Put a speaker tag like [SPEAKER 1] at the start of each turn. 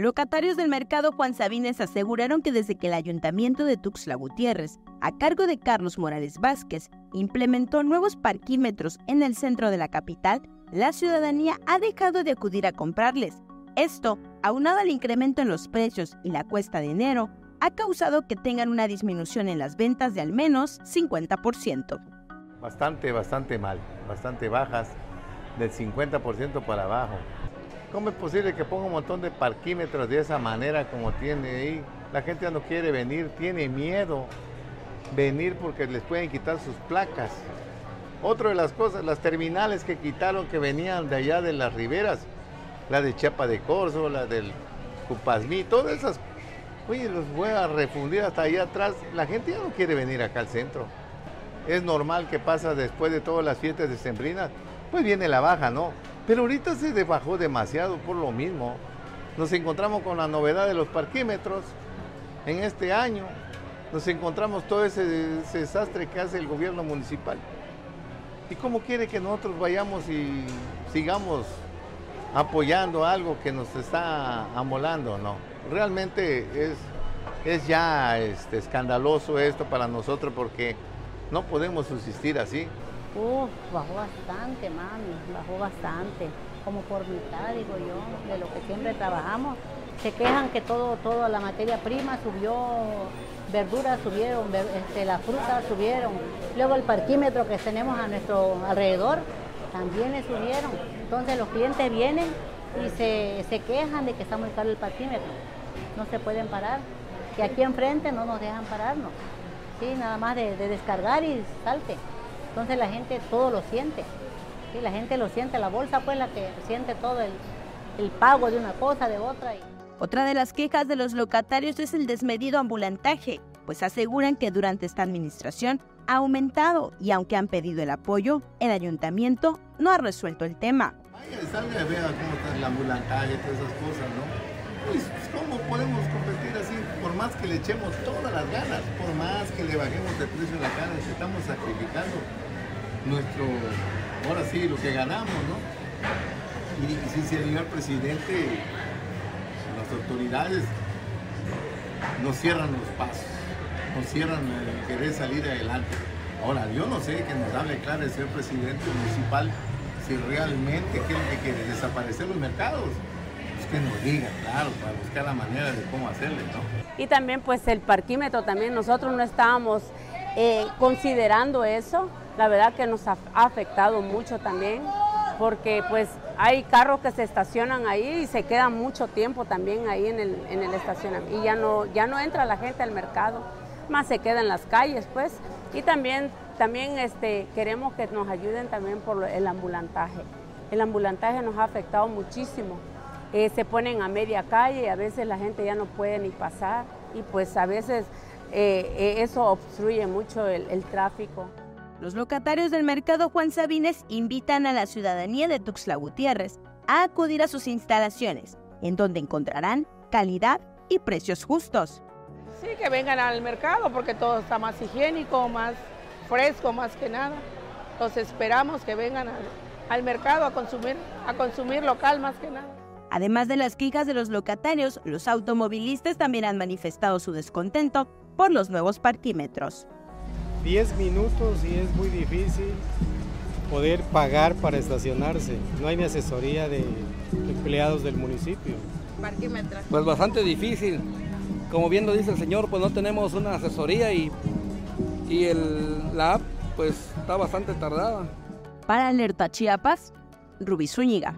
[SPEAKER 1] Locatarios del mercado Juan Sabines aseguraron que desde que el ayuntamiento de Tuxtla Gutiérrez, a cargo de Carlos Morales Vázquez, implementó nuevos parquímetros en el centro de la capital, la ciudadanía ha dejado de acudir a comprarles. Esto, aunado al incremento en los precios y la cuesta de enero, ha causado que tengan una disminución en las ventas de al menos 50%.
[SPEAKER 2] Bastante, bastante mal, bastante bajas, del 50% para abajo. ¿Cómo es posible que ponga un montón de parquímetros de esa manera como tiene ahí? La gente ya no quiere venir, tiene miedo venir porque les pueden quitar sus placas. Otra de las cosas, las terminales que quitaron que venían de allá de las riberas, la de Chiapa de Corzo, la del Cupazmí, todas esas, oye, los voy a refundir hasta allá atrás. La gente ya no quiere venir acá al centro. Es normal que pasa después de todas las fiestas de Sembrinas, pues viene la baja, ¿no? Pero ahorita se bajó demasiado por lo mismo. Nos encontramos con la novedad de los parquímetros en este año. Nos encontramos todo ese, desastre que hace el gobierno municipal. ¿Y cómo quiere que nosotros vayamos y sigamos apoyando algo que nos está amolando? No, realmente es, es ya este, escandaloso esto para nosotros porque no podemos subsistir así.
[SPEAKER 3] Uf, bajó bastante, mami, bajó bastante, como por mitad, digo yo, de lo que siempre trabajamos. Se quejan que todo, toda la materia prima subió, verduras subieron, este, las frutas subieron, luego el parquímetro que tenemos a nuestro alrededor también le subieron. Entonces los clientes vienen y se, quejan de que está muy caro el parquímetro, no se pueden parar. Y aquí enfrente no nos dejan pararnos, sí, nada más de descargar y salte. Entonces la gente todo lo siente. y la gente lo siente, la bolsa pues la que siente todo el, el pago de una cosa, de otra.
[SPEAKER 1] Otra de las quejas de los locatarios es el desmedido ambulantaje, pues aseguran que durante esta administración ha aumentado y aunque han pedido el apoyo, el ayuntamiento no ha resuelto el tema.
[SPEAKER 2] Vaya, salga y vea cómo está el ambulantaje, todas esas cosas, ¿no? Pues, ¿cómo podemos competir así? Por más que le echemos todas las ganas, por más bajemos el precio de la carne, estamos sacrificando nuestro, ahora sí, lo que ganamos, ¿no? Y, si señor presidente, las autoridades nos cierran los pasos, nos cierran el querer salir adelante. Ahora, yo no sé que nos hable claro el señor presidente municipal si realmente quiere, quiere desaparecer los mercados que nos diga, claro, para buscar la manera de cómo hacerle, ¿no?
[SPEAKER 4] Y también pues el parquímetro también, nosotros no estábamos eh, considerando eso, la verdad que nos ha afectado mucho también, porque pues hay carros que se estacionan ahí y se quedan mucho tiempo también ahí en el, en el estacionamiento y ya no, ya no entra la gente al mercado, más se queda en las calles pues. Y también, también este, queremos que nos ayuden también por el ambulantaje. El ambulantaje nos ha afectado muchísimo. Eh, se ponen a media calle y a veces la gente ya no puede ni pasar y pues a veces eh, eh, eso obstruye mucho el tráfico.
[SPEAKER 1] Los locatarios del mercado Juan Sabines invitan a la ciudadanía de Tuxtla Gutiérrez a acudir a sus instalaciones, en donde encontrarán calidad y precios justos.
[SPEAKER 5] Sí, que vengan al mercado porque todo está más higiénico, más fresco, más que nada. Entonces esperamos que vengan al, mercado a consumir, a consumir local más que nada.
[SPEAKER 1] Además de las quejas de los locatarios, los automovilistas también han manifestado su descontento por los nuevos parquímetros.
[SPEAKER 6] 10 minutos y es muy difícil poder pagar para estacionarse. No hay ni asesoría de empleados del municipio.
[SPEAKER 7] Pues bastante difícil. Como bien lo dice el señor, pues no tenemos una asesoría y, y el, la app pues está bastante tardada.
[SPEAKER 1] Para Alerta Chiapas, Rubí Zúñiga.